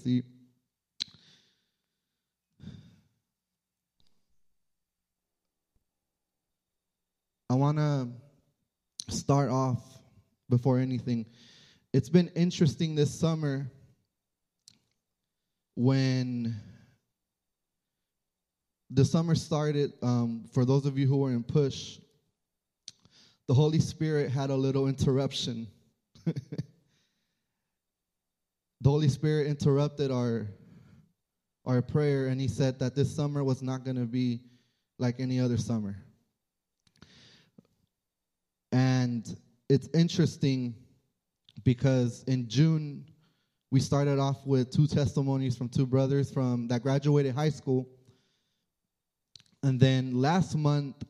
seat. I want to start off before anything. It's been interesting this summer when the summer started. Um, for those of you who were in push, the Holy Spirit had a little interruption. the Holy Spirit interrupted our our prayer, and He said that this summer was not going to be like any other summer. And it's interesting because in June we started off with two testimonies from two brothers from that graduated high school. And then last month,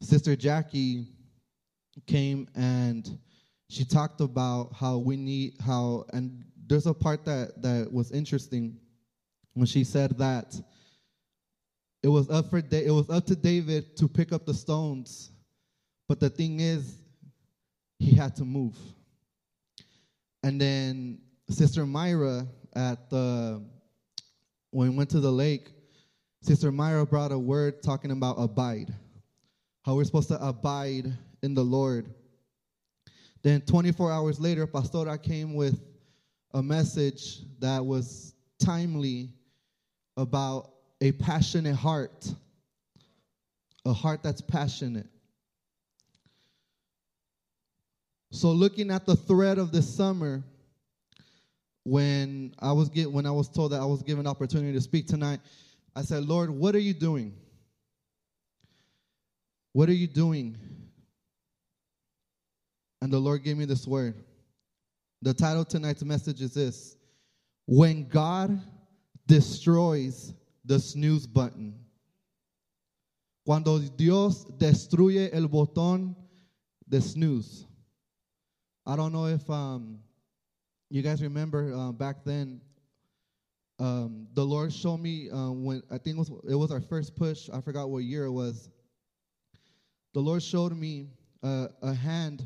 Sister Jackie came and she talked about how we need how and there's a part that that was interesting when she said that it was up for it was up to David to pick up the stones but the thing is, he had to move. And then Sister Myra at the when we went to the lake, Sister Myra brought a word talking about abide. How we're supposed to abide in the Lord. Then 24 hours later, Pastora came with a message that was timely about a passionate heart. A heart that's passionate. So looking at the thread of this summer, when I was get when I was told that I was given opportunity to speak tonight, I said, Lord, what are you doing? What are you doing? And the Lord gave me this word. The title tonight's message is this When God destroys the snooze button. Cuando Dios destruye el botón de snooze. I don't know if um, you guys remember uh, back then. Um, the Lord showed me uh, when I think it was it was our first push. I forgot what year it was. The Lord showed me uh, a hand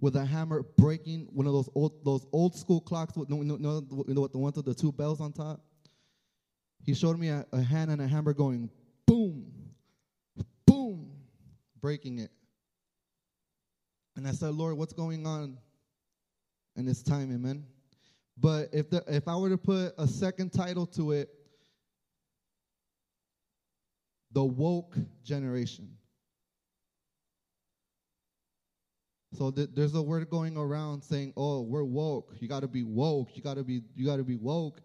with a hammer breaking one of those old those old school clocks with you know, what the ones with the two bells on top. He showed me a, a hand and a hammer going boom, boom, breaking it. And I said, Lord, what's going on? and it's time, amen. But if the, if I were to put a second title to it, the woke generation. So th- there's a word going around saying, "Oh, we're woke. You got to be woke. You got to be you got to be woke."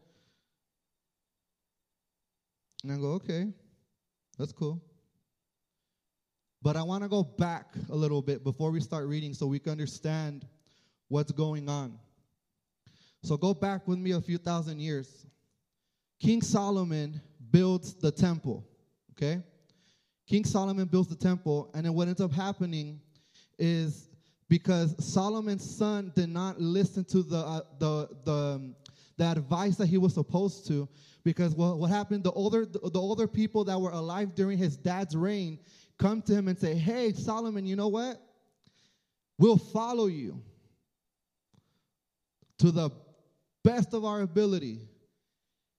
And I go, "Okay. That's cool." But I want to go back a little bit before we start reading so we can understand what's going on. So go back with me a few thousand years. King Solomon builds the temple, okay? King Solomon builds the temple, and then what ends up happening is because Solomon's son did not listen to the uh, the the um, the advice that he was supposed to because what, what happened the older the, older people that were alive during his dad's reign come to him and say hey Solomon you know what we'll follow you to the best of our ability,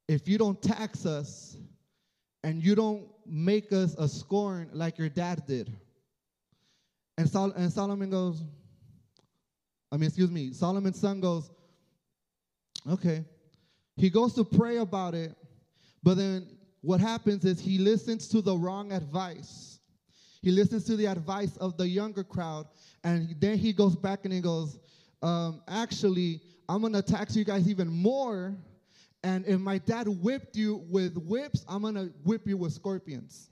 if you don't tax us and you don't make us a scorn like your dad did. And, Sol- and Solomon goes, I mean, excuse me, Solomon's son goes, okay. He goes to pray about it, but then what happens is he listens to the wrong advice. He listens to the advice of the younger crowd, and then he goes back and he goes, um, actually, I'm going to tax you guys even more. And if my dad whipped you with whips, I'm going to whip you with scorpions.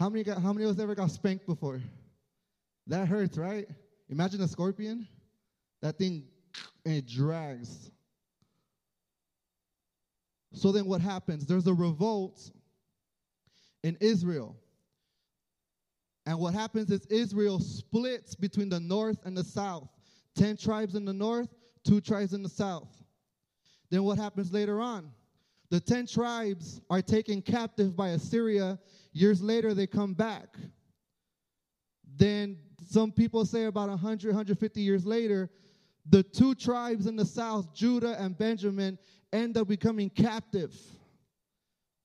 How many, got, how many of us ever got spanked before? That hurts, right? Imagine a scorpion. That thing, and it drags. So then what happens? There's a revolt in Israel. And what happens is Israel splits between the north and the south. 10 tribes in the north, two tribes in the south. Then what happens later on? The 10 tribes are taken captive by Assyria. Years later, they come back. Then some people say about 100, 150 years later, the two tribes in the south, Judah and Benjamin, end up becoming captive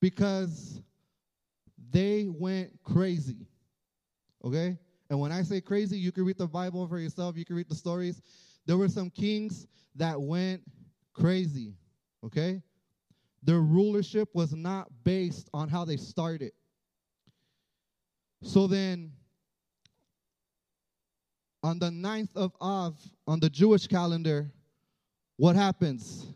because they went crazy. Okay? And when I say crazy, you can read the Bible for yourself, you can read the stories. There were some kings that went crazy. Okay? Their rulership was not based on how they started. So then, on the ninth of Av, on the Jewish calendar, what happens?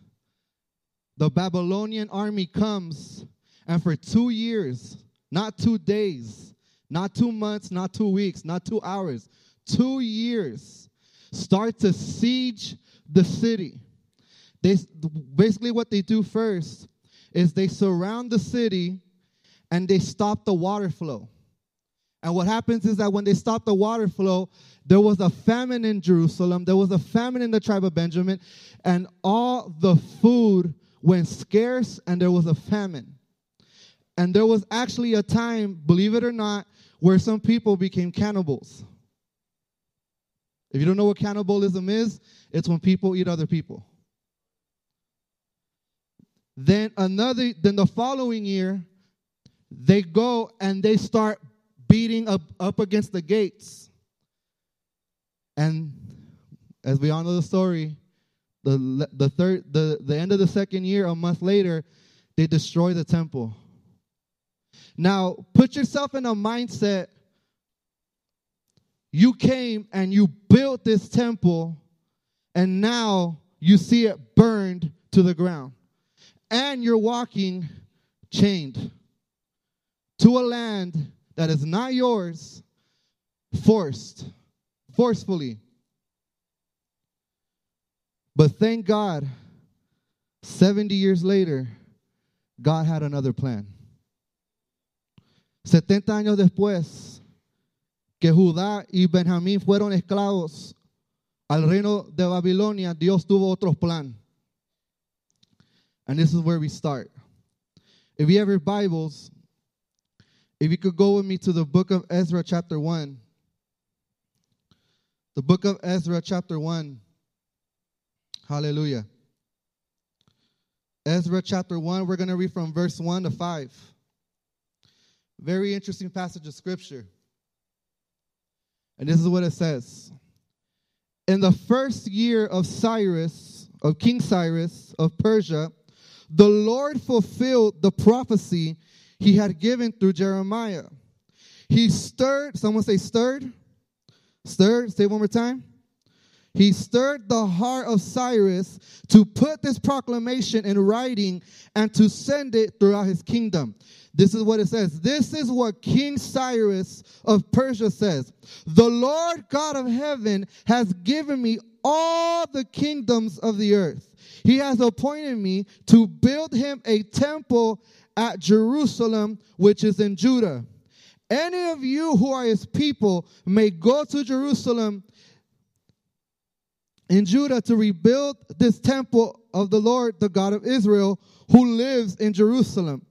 The Babylonian army comes, and for two years, not two days, not two months, not two weeks, not two hours, two years, start to siege the city. They basically what they do first is they surround the city and they stop the water flow. And what happens is that when they stop the water flow, there was a famine in Jerusalem, there was a famine in the tribe of Benjamin, and all the food went scarce and there was a famine. And there was actually a time, believe it or not, where some people became cannibals. If you don't know what cannibalism is, it's when people eat other people. Then another then the following year they go and they start beating up, up against the gates. And as we all know the story, the the third the, the end of the second year, a month later, they destroy the temple. Now, put yourself in a mindset. You came and you built this temple, and now you see it burned to the ground and you're walking chained to a land that is not yours, forced, forcefully. But thank God, 70 years later, God had another plan. 70 años después que Judá y Benjamín fueron esclavos al reino de Babilonia, Dios tuvo otro plan. And this is where we start. If you have your Bibles, if you could go with me to the book of Ezra, chapter 1. The book of Ezra, chapter 1. Hallelujah. Ezra, chapter 1, we're going to read from verse 1 to 5. Very interesting passage of scripture. And this is what it says In the first year of Cyrus, of King Cyrus of Persia, the Lord fulfilled the prophecy he had given through Jeremiah. He stirred, someone say stirred. Stirred, say one more time. He stirred the heart of Cyrus to put this proclamation in writing and to send it throughout his kingdom. This is what it says. This is what King Cyrus of Persia says. The Lord God of heaven has given me all the kingdoms of the earth. He has appointed me to build him a temple at Jerusalem, which is in Judah. Any of you who are his people may go to Jerusalem in Judah to rebuild this temple of the Lord, the God of Israel, who lives in Jerusalem.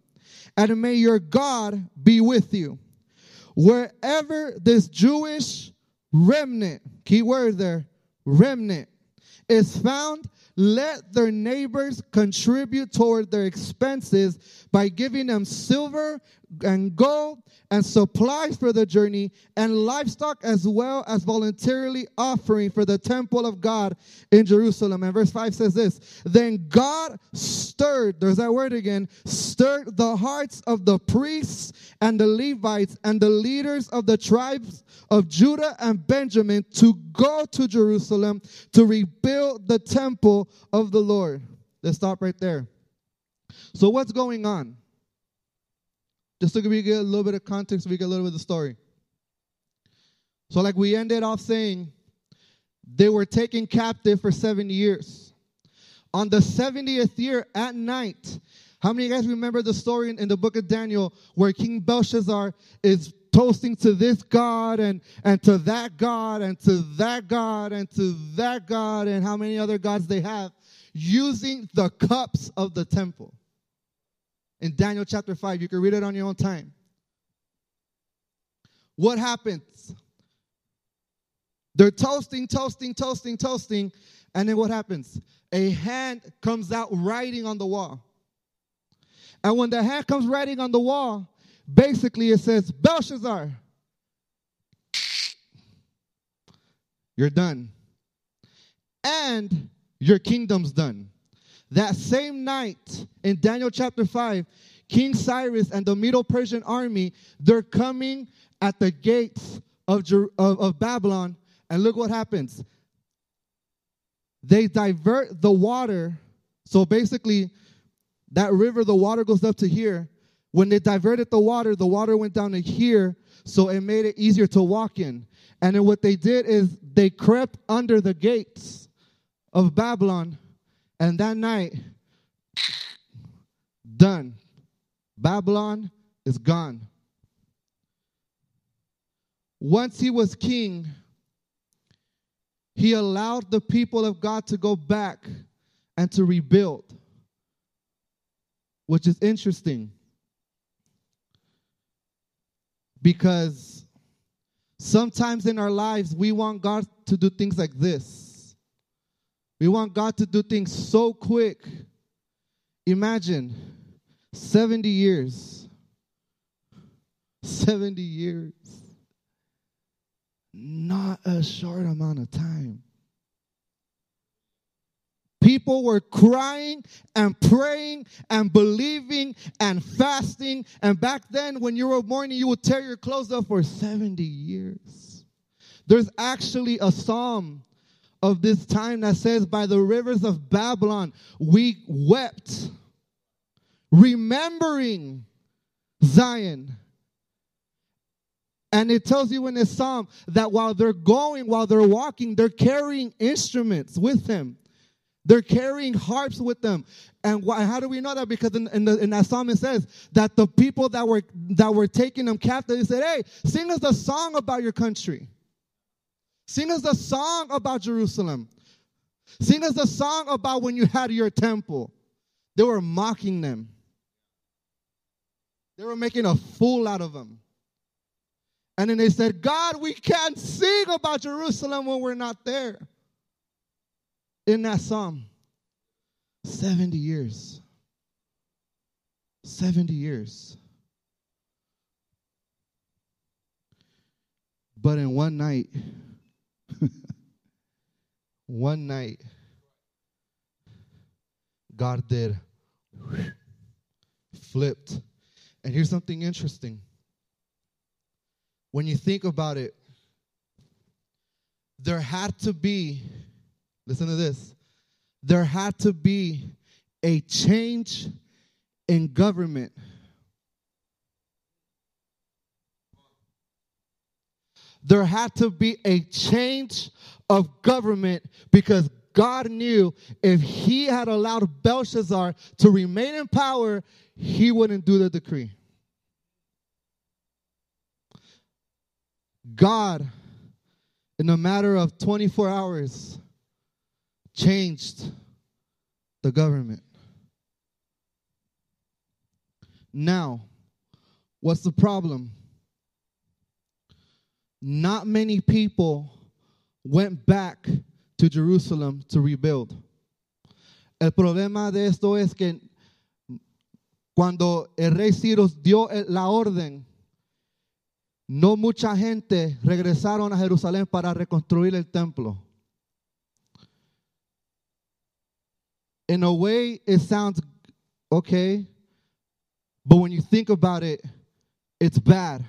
And may your God be with you. Wherever this Jewish remnant, key word there, remnant, is found, let their neighbors contribute toward their expenses by giving them silver and gold and supplies for the journey and livestock as well as voluntarily offering for the temple of God in Jerusalem. And verse 5 says this Then God stirred, there's that word again, stirred the hearts of the priests and the Levites and the leaders of the tribes of Judah and Benjamin to go to Jerusalem to rebuild the temple of the Lord. Let's stop right there. So, what's going on? Just to give you a little bit of context, we get a little bit of the story. So, like we ended off saying, they were taken captive for 70 years. On the 70th year at night, how many of you guys remember the story in, in the book of Daniel where King Belshazzar is toasting to this God and, and to that God and to that God and to that God and how many other gods they have using the cups of the temple? In Daniel chapter 5. You can read it on your own time. What happens? They're toasting, toasting, toasting, toasting. And then what happens? A hand comes out writing on the wall. And when the hand comes writing on the wall, basically it says, Belshazzar, you're done. And your kingdom's done. That same night in Daniel chapter 5, King Cyrus and the Medo Persian army, they're coming at the gates of, Jer- of, of Babylon. And look what happens. They divert the water. So basically, that river, the water goes up to here. When they diverted the water, the water went down to here. So it made it easier to walk in. And then what they did is they crept under the gates of Babylon. And that night, done. Babylon is gone. Once he was king, he allowed the people of God to go back and to rebuild, which is interesting because sometimes in our lives we want God to do things like this. We want God to do things so quick. Imagine 70 years. 70 years. Not a short amount of time. People were crying and praying and believing and fasting. And back then, when you were mourning, you would tear your clothes up for 70 years. There's actually a psalm of this time that says, By the rivers of Babylon, we wept remembering Zion. And it tells you in this psalm that while they're going, while they're walking, they're carrying instruments with them. They're carrying harps with them. And why, how do we know that? Because in, in, the, in, that psalm it says that the people that were that were taking them captive, they said, Hey, sing us a song about your country. Sing us a song about Jerusalem. Sing us a song about when you had your temple. They were mocking them. They were making a fool out of them. And then they said, God, we can't sing about Jerusalem when we're not there. In that psalm, 70 years. 70 years. But in one night, one night, God did flipped and here's something interesting. When you think about it, there had to be, listen to this, there had to be a change in government. There had to be a change of government because God knew if he had allowed Belshazzar to remain in power, he wouldn't do the decree. God, in a matter of 24 hours, changed the government. Now, what's the problem? Not many people went back to Jerusalem to rebuild. El problema de esto es que cuando el rey Ciro dio la orden, no mucha gente regresaron a Jerusalén para reconstruir el templo. In a way, it sounds okay, but when you think about it, it's bad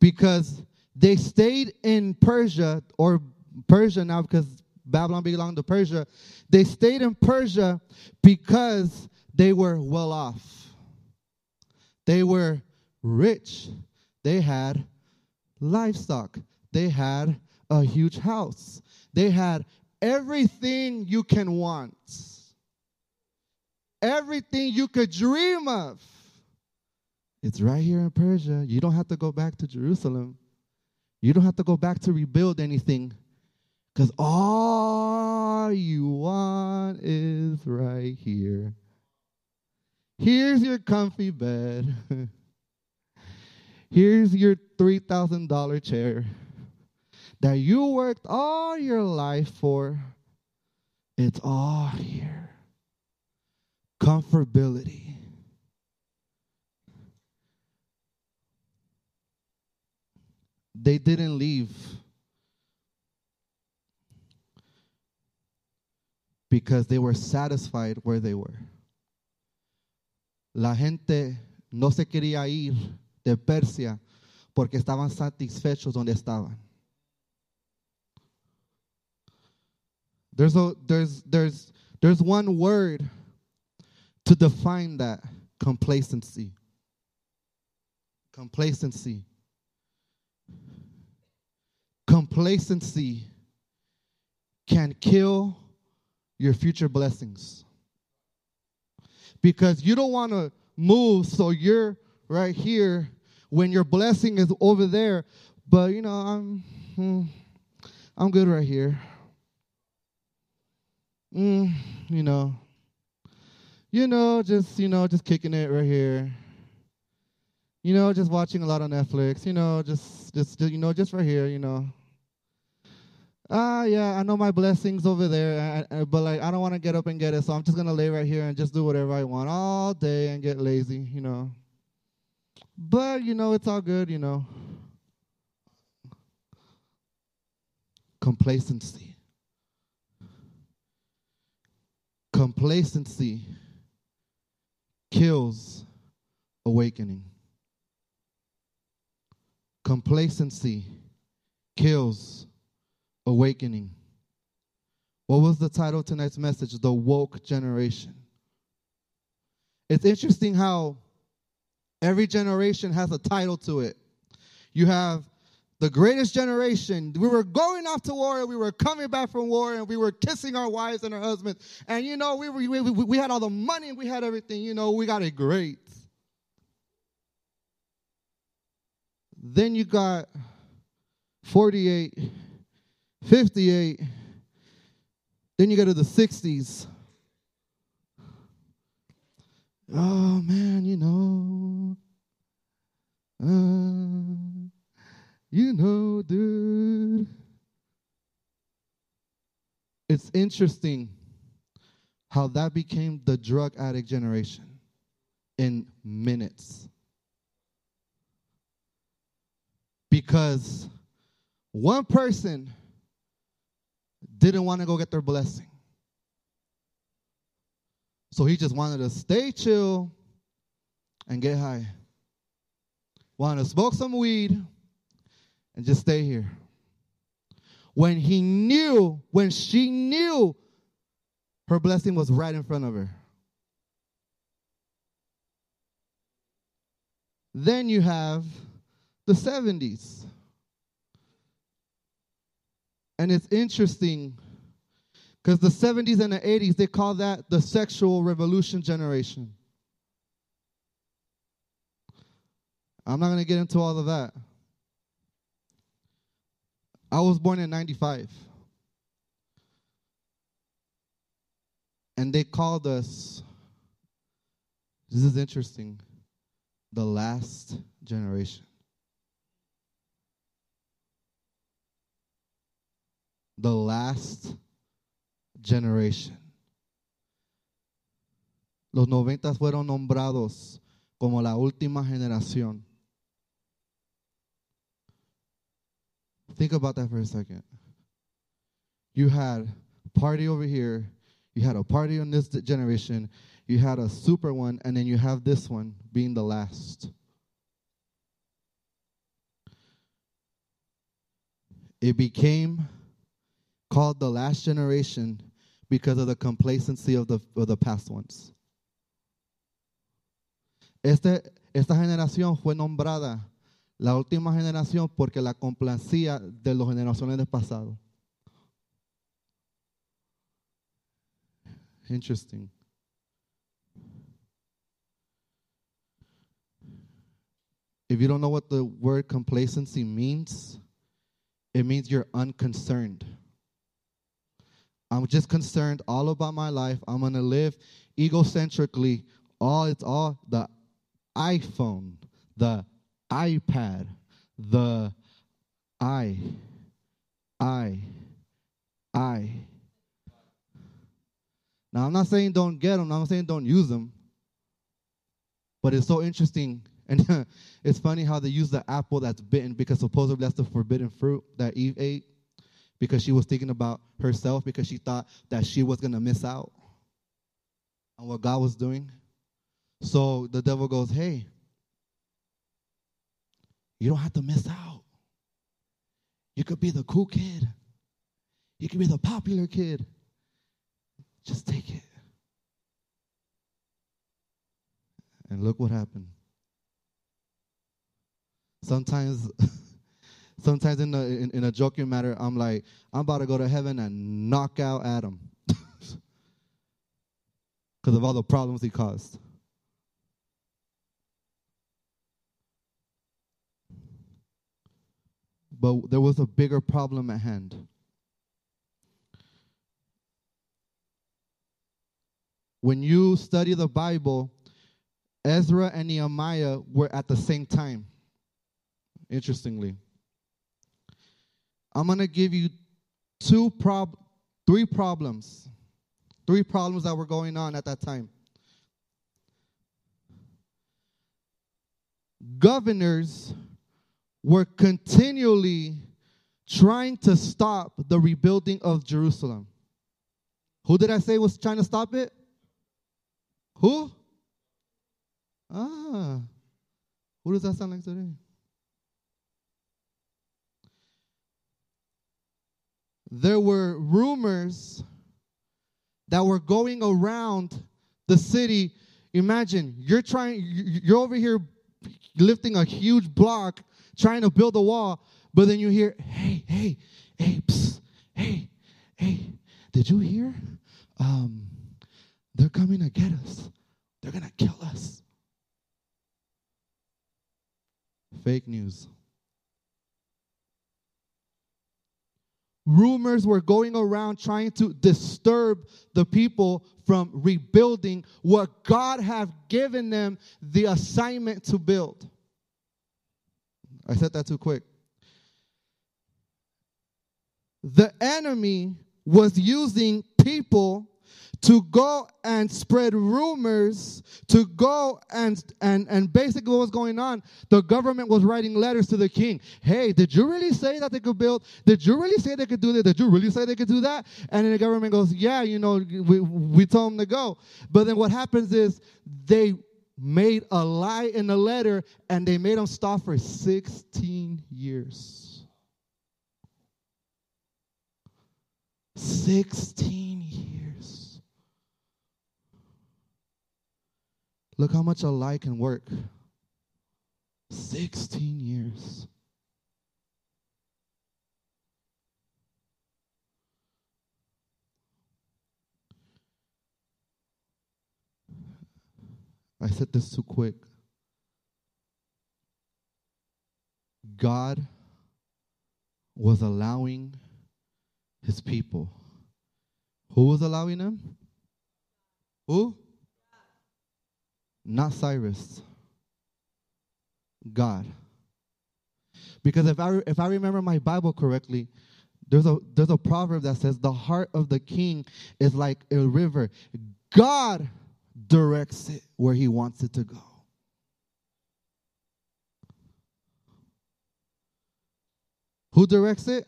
because they stayed in Persia or Persia now because Babylon belonged to Persia. They stayed in Persia because they were well off. They were rich. They had livestock. They had a huge house. They had everything you can want. Everything you could dream of. It's right here in Persia. You don't have to go back to Jerusalem. You don't have to go back to rebuild anything. Because all you want is right here. Here's your comfy bed. Here's your $3,000 chair. that you worked all your life for, it's all here. Comfortability. They didn't leave because they were satisfied where they were. La gente no se quería ir de Persia porque estaban satisfechos donde estaban. There's a there's there's there's one word to define that complacency. Complacency. Complacency can kill your future blessings. Because you don't want to move so you're right here when your blessing is over there, but you know, I'm hmm, I'm good right here. Mm, you know, you know, just you know, just kicking it right here. You know, just watching a lot on Netflix. You know, just just you know, just right here. You know. Ah, yeah, I know my blessings over there, but like I don't want to get up and get it, so I'm just gonna lay right here and just do whatever I want all day and get lazy. You know. But you know, it's all good. You know. Complacency. Complacency kills awakening. Complacency kills awakening. What was the title of tonight's message? The woke generation. It's interesting how every generation has a title to it. You have the greatest generation. We were going off to war, and we were coming back from war, and we were kissing our wives and our husbands. And you know, we, were, we, we had all the money, and we had everything. You know, we got it great. Then you got 48, 58. Then you go to the 60s. Oh man, you know. Uh, you know, dude. It's interesting how that became the drug addict generation in minutes. Because one person didn't want to go get their blessing. So he just wanted to stay chill and get high. Wanted to smoke some weed and just stay here. When he knew, when she knew her blessing was right in front of her. Then you have the 70s. And it's interesting because the 70s and the 80s, they call that the sexual revolution generation. I'm not going to get into all of that. I was born in 95. And they called us, this is interesting, the last generation. The last generation. Los noventas fueron nombrados como la última generación. Think about that for a second. You had a party over here, you had a party on this generation, you had a super one, and then you have this one being the last. It became called the last generation because of the complacency of the, of the past ones. Este, esta generación fue nombrada la última generación porque la complacía de las generaciones del pasado. Interesting. If you don't know what the word complacency means, it means you're unconcerned. I'm just concerned all about my life. I'm going to live egocentrically. All it's all the iPhone, the iPad, the I, I. I. Now, I'm not saying don't get them, I'm saying don't use them. But it's so interesting. And it's funny how they use the apple that's bitten because supposedly that's the forbidden fruit that Eve ate because she was thinking about herself because she thought that she was going to miss out on what God was doing. So the devil goes, Hey, you don't have to miss out. You could be the cool kid, you could be the popular kid. Just take it. And look what happened. Sometimes, sometimes in, a in, in a joking matter, I'm like, I'm about to go to heaven and knock out Adam because of all the problems he caused. But there was a bigger problem at hand. When you study the Bible, Ezra and Nehemiah were at the same time. Interestingly, I'm going to give you two prob three problems. Three problems that were going on at that time. Governors were continually trying to stop the rebuilding of Jerusalem. Who did I say was trying to stop it? Who? Ah. Who does that sound like today? There were rumors that were going around the city. Imagine you're trying, you're over here lifting a huge block, trying to build a wall, but then you hear, hey, hey, hey, psst, hey, hey, did you hear? Um, they're coming to get us. They're going to kill us. Fake news. Rumors were going around trying to disturb the people from rebuilding what God had given them the assignment to build. I said that too quick. The enemy was using people to go and spread rumors, to go and, and, and basically what was going on, the government was writing letters to the king. Hey, did you really say that they could build? Did you really say they could do that? Did you really say they could do that? And then the government goes, yeah, you know, we, we told them to go. But then what happens is they made a lie in the letter and they made them stop for 16 years. 16 years. Look how much a lie can work. 16 years. I said this too quick. God was allowing his people. Who was allowing them? Who? Not Cyrus. God. Because if I if I remember my Bible correctly, there's a there's a proverb that says the heart of the king is like a river. God directs it where he wants it to go. Who directs it?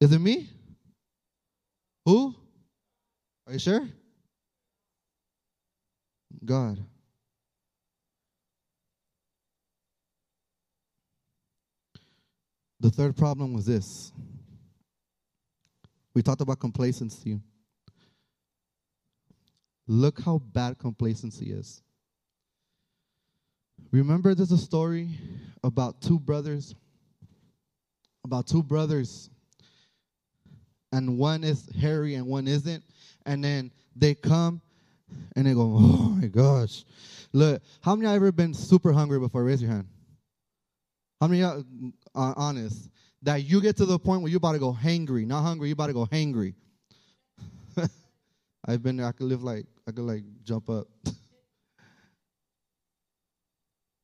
Is it me? Who? Are you sure? God. The third problem was this. We talked about complacency. Look how bad complacency is. Remember, there's a story about two brothers, about two brothers, and one is hairy and one isn't. And then they come and they go, Oh my gosh. Look, how many you ever been super hungry before? Raise your hand. How many are uh, honest? That you get to the point where you're about to go hangry, not hungry, you're about to go hangry. I've been there. I could live like I could like jump up.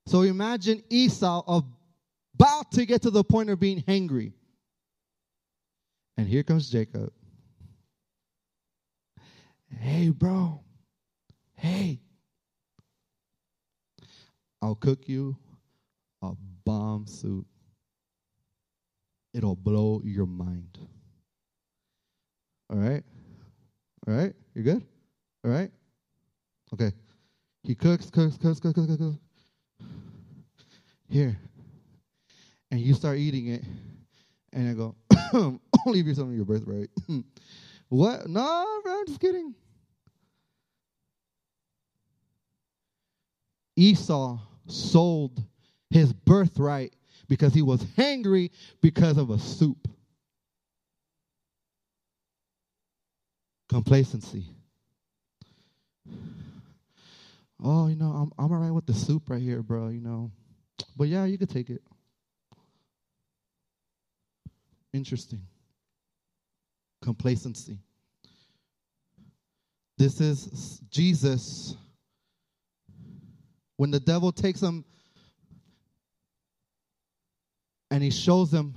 so imagine Esau about to get to the point of being hangry. And here comes Jacob. Hey, bro. Hey. I'll cook you a bomb soup. It'll blow your mind. All right? All right? You good? All right? Okay. He cooks, cooks, cooks, cooks, cooks, cooks. Here. And you start eating it. And I go, I'll leave you some of your birthright. what? No, I'm just kidding. Esau sold his birthright because he was hangry because of a soup. Complacency. Oh, you know, I'm I'm all right with the soup right here, bro, you know. But yeah, you could take it. Interesting. Complacency. This is Jesus. When the devil takes him and he shows them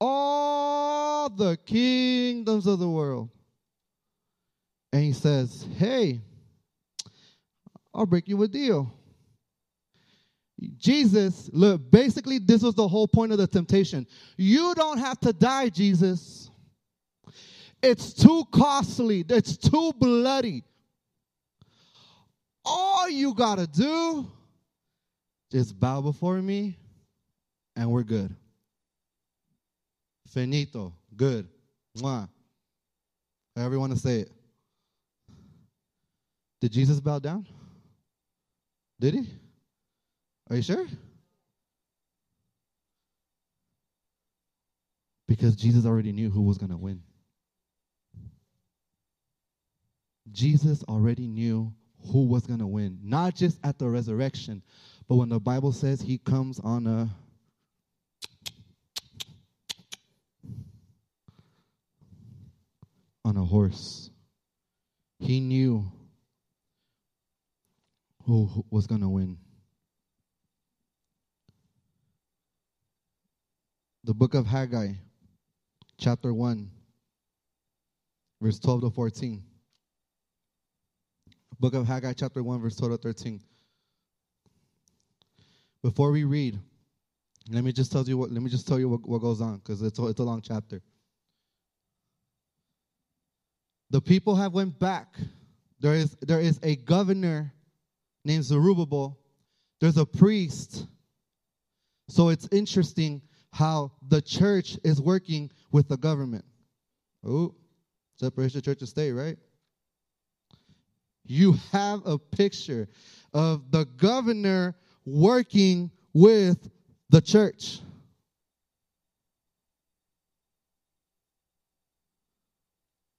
all the kingdoms of the world. And he says, Hey, I'll break you a deal. Jesus, look, basically, this was the whole point of the temptation. You don't have to die, Jesus. It's too costly, it's too bloody. All you got to do is bow before me, and we're good. Finito, good. Mwah. However you want to say it. Did Jesus bow down? Did he? Are you sure? Because Jesus already knew who was going to win. Jesus already knew who was going to win, not just at the resurrection, but when the Bible says he comes on a on a horse. He knew who was going to win. The book of Haggai, chapter 1, verse 12 to 14. Book of Haggai, chapter 1, verse 12 to 13. Before we read, let me just tell you what let me just tell you what, what goes on, because it's a, it's a long chapter. The people have went back. There is there is a governor named Zerubbabel. There's a priest. So it's interesting how the church is working with the government. Oh, separation church and state, right? You have a picture of the governor working with the church.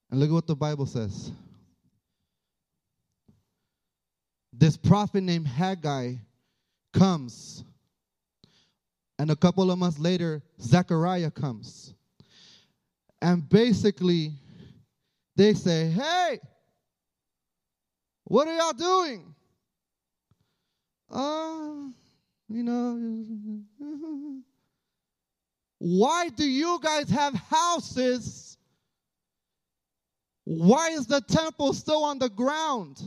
And look at what the Bible says. This prophet named Haggai comes and a couple of months later, Zechariah comes. And basically, they say, Hey, what are y'all doing? Uh, you know, why do you guys have houses? Why is the temple still on the ground?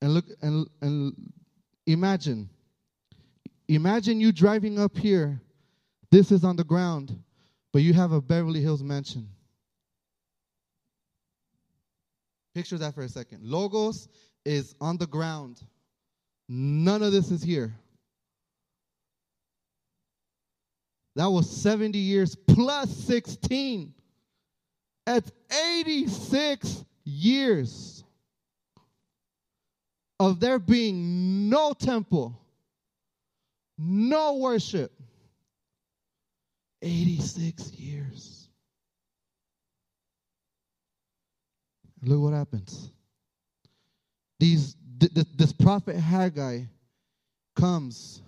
And look and and Imagine. Imagine you driving up here. This is on the ground, but you have a Beverly Hills mansion. Picture that for a second. Logos is on the ground. None of this is here. That was 70 years plus 16. That's 86 years of there being no temple, no worship. 86 years. Look what happens. These th- th- this prophet Haggai comes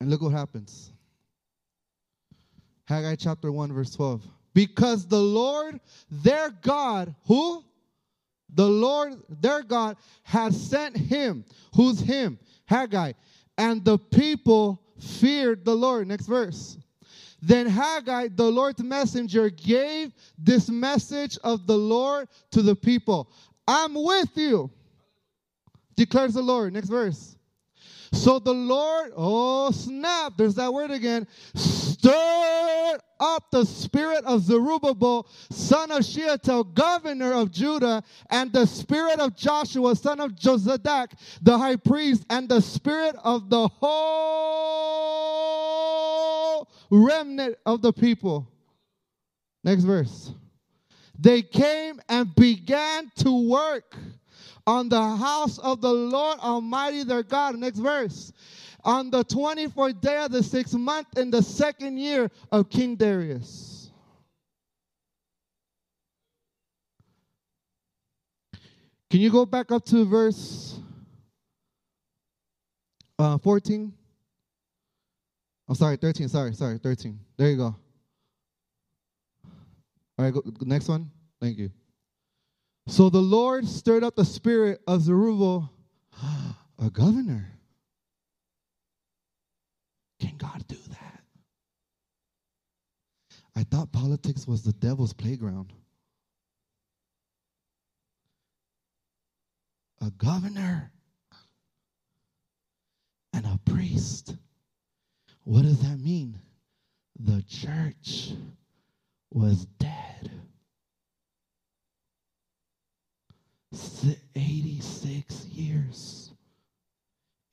and look what happens. Haggai chapter 1 verse 12. Because the Lord their God, who? the Lord their God has sent him. Who's him? Haggai. And the people feared the Lord. Next verse. Then Haggai, the Lord's messenger, gave this message of the Lord to the people I'm with you, declares the Lord. Next verse. So the Lord, oh snap, there's that word again, stirred up the spirit of Zerubbabel, son of Shealtiel, governor of Judah, and the spirit of Joshua, son of Jozadak, the high priest, and the spirit of the whole remnant of the people. Next verse. They came and began to work on the house of the Lord Almighty their God. Next verse. On the 24th day of the sixth month in the second year of King Darius. Can you go back up to verse uh, 14? I'm sorry, 13. Sorry, sorry, 13. There you go. All right, go, next one. Thank you. So the Lord stirred up the spirit of Zerubbabel, a governor. Can God do that? I thought politics was the devil's playground. A governor and a priest. What does that mean? The church was dead. 86 years.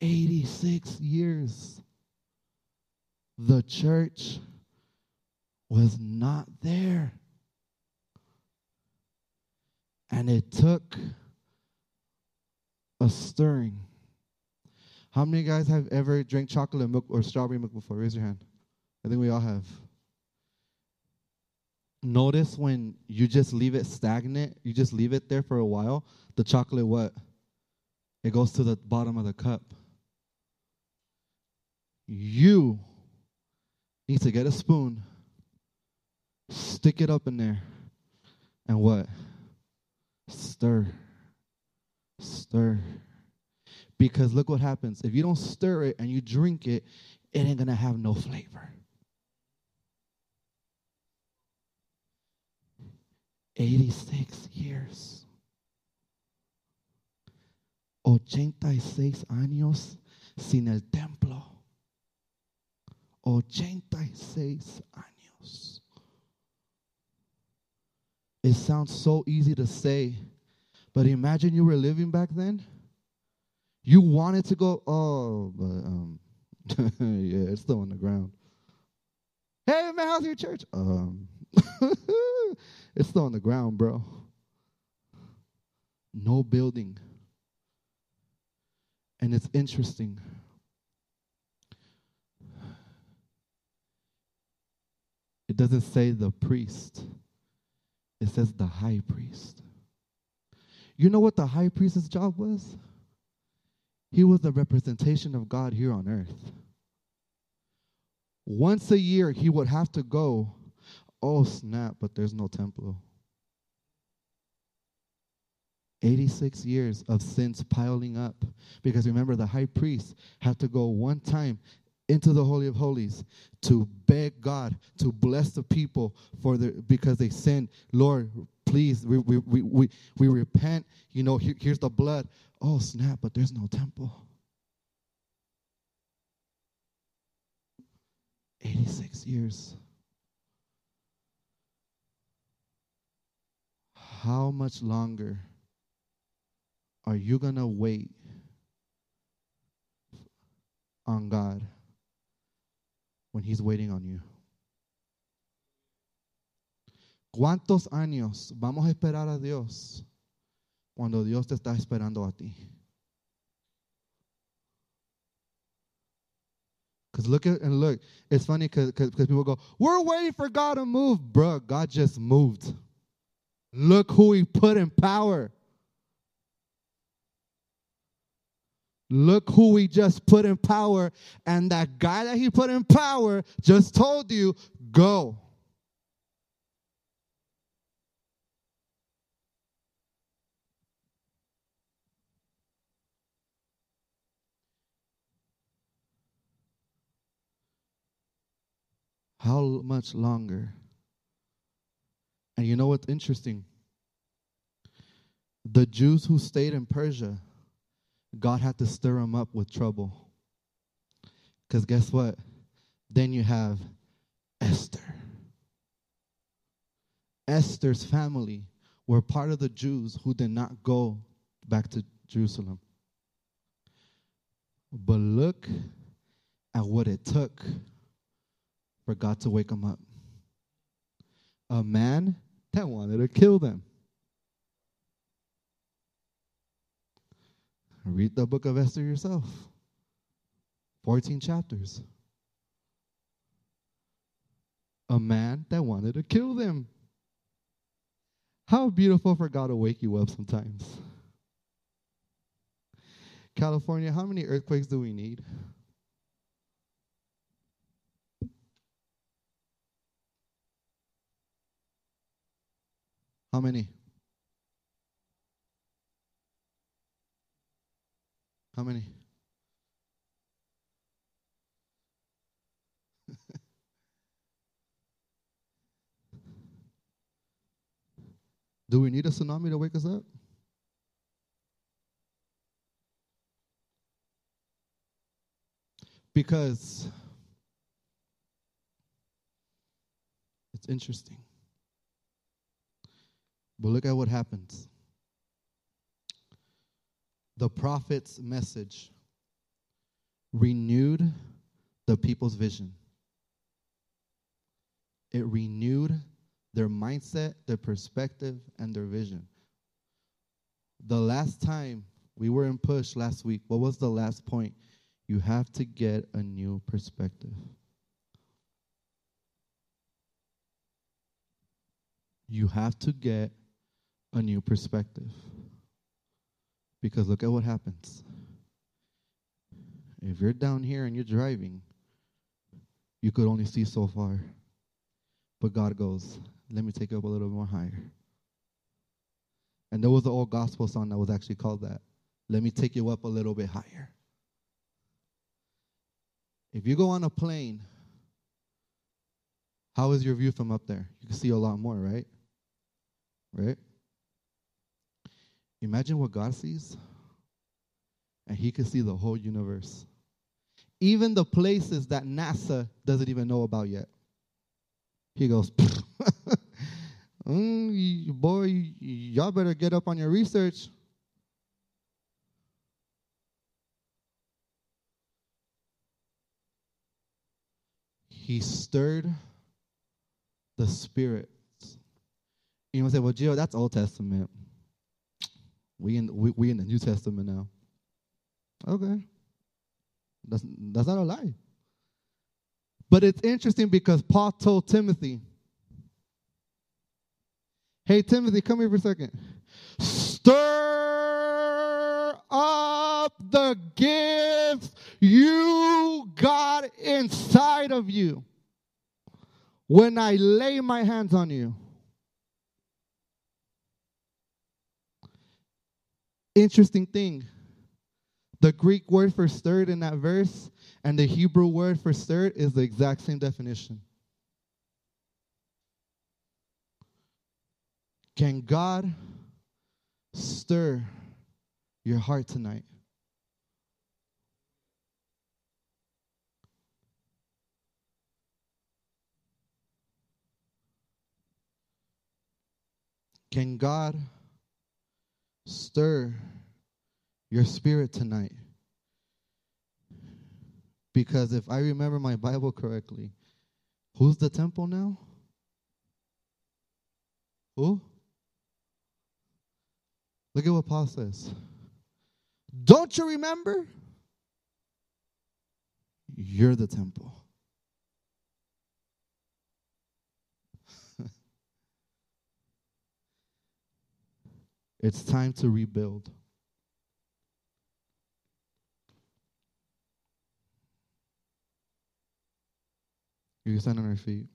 86 years. The church was not there. And it took a stirring. How many guys have ever drank chocolate milk or strawberry milk before? Raise your hand. I think we all have notice when you just leave it stagnant, you just leave it there for a while, the chocolate what? It goes to the bottom of the cup. You need to get a spoon, stick it up in there, and what? Stir. Stir. Because look what happens. If you don't stir it and you drink it, it ain't to have no flavor. 86 years. 86 años sin el templo. 86 años. It sounds so easy to say, but imagine you were living back then. You wanted to go, oh, but um, yeah, it's still on the ground. Hey man, how's your church? Um, it's still on the ground, bro. No building. And it's interesting. It doesn't say the priest, it says the high priest. You know what the high priest's job was? He was the representation of God here on earth. Once a year, he would have to go Oh, snap, but there's no temple. 86 years of sins piling up. Because remember, the high priest had to go one time into the Holy of Holies to beg God to bless the people for the because they sinned. Lord, please, we we we we, we repent. You know, here, here's the blood. Oh snap, but there's no temple. 86 years. How much longer are you going to wait on God when He's waiting on you? ¿Cuántos años vamos a esperar a Dios cuando Dios te está esperando a ti? Because look at and look, it's funny because people go, We're waiting for God to move. Bruh, God just moved. Look who he put in power. Look who he just put in power. And that guy that he put in power just told you, go. How much longer? And you know what's interesting? The Jews who stayed in Persia, God had to stir them up with trouble. Because guess what? Then you have Esther. Esther's family were part of the Jews who did not go back to Jerusalem. But look at what it took for God to wake them up. A man that wanted to kill them. Read the book of Esther yourself. 14 chapters. A man that wanted to kill them. How beautiful for God to wake you up sometimes. California, how many earthquakes do we need? How many? How many? Do we need a tsunami to wake us up? Because it's interesting. But look at what happens. The prophet's message renewed the people's vision. It renewed their mindset, their perspective, and their vision. The last time we were in push last week, what was the last point? You have to get a new perspective. You have to get a new perspective. Because look at what happens. If you're down here and you're driving, you could only see so far. But God goes, let me take you up a little more higher. And there was an old gospel song that was actually called that. Let me take you up a little bit higher. If you go on a plane, how is your view from up there? You can see a lot more, right? Right? Imagine what God sees, and He can see the whole universe. Even the places that NASA doesn't even know about yet. He goes, mm, boy, y'all better get up on your research. He stirred the spirits. You know, say, well, Gio, that's Old Testament. We in we, we in the New Testament now. Okay. That's that's not a lie. But it's interesting because Paul told Timothy, Hey Timothy, come here for a second. Stir up the gifts you got inside of you when I lay my hands on you. Interesting thing. The Greek word for stirred in that verse and the Hebrew word for stirred is the exact same definition. Can God stir your heart tonight? Can God stir your spirit tonight? Because if I remember my Bible correctly, who's the temple now? Who? Look at what Paul says. Don't you remember? You're the temple. It's time to rebuild. You can stand on our feet.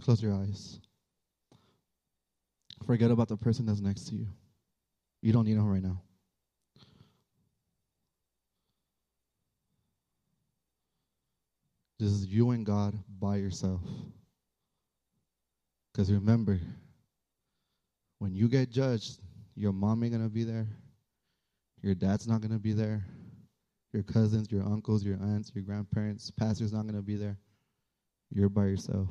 And close your eyes. Forget about the person that's next to you. You don't need them right now. This is you and God by yourself. Because remember, when you get judged, your mom ain't going to be there. Your dad's not going to be there. Your cousins, your uncles, your aunts, your grandparents, pastor's not going to be there. You're by yourself.